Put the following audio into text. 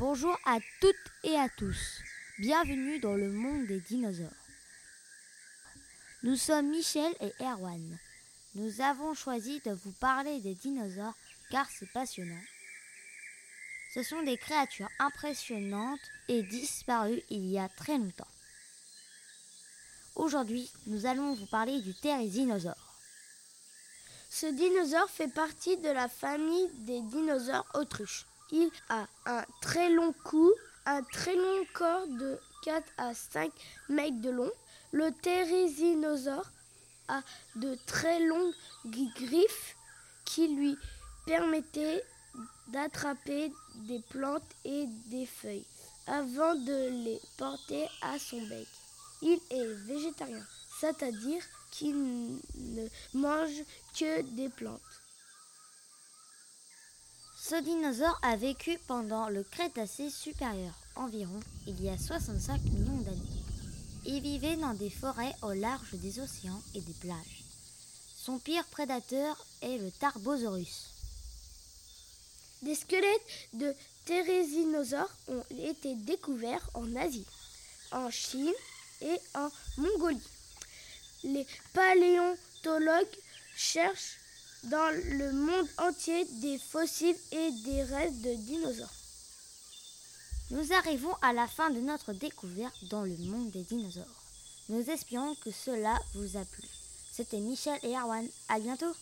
Bonjour à toutes et à tous. Bienvenue dans le monde des dinosaures. Nous sommes Michel et Erwan. Nous avons choisi de vous parler des dinosaures car c'est passionnant. Ce sont des créatures impressionnantes et disparues il y a très longtemps. Aujourd'hui, nous allons vous parler du thérésinosaure. Ce dinosaure fait partie de la famille des dinosaures autruches. Il a un très long cou, un très long corps de 4 à 5 mètres de long. Le thérésinosaure a de très longues griffes qui lui permettaient d'attraper des plantes et des feuilles avant de les porter à son bec. Il est végétarien, c'est-à-dire qu'il ne mange que des plantes. Ce dinosaure a vécu pendant le Crétacé supérieur, environ il y a 65 millions d'années. Il vivait dans des forêts au large des océans et des plages. Son pire prédateur est le Tarbosaurus. Des squelettes de thérésinosaures ont été découverts en Asie, en Chine et en Mongolie. Les paléontologues cherchent dans le monde entier des fossiles et des restes de dinosaures. Nous arrivons à la fin de notre découverte dans le monde des dinosaures. Nous espérons que cela vous a plu. C'était Michel et Erwan. À bientôt!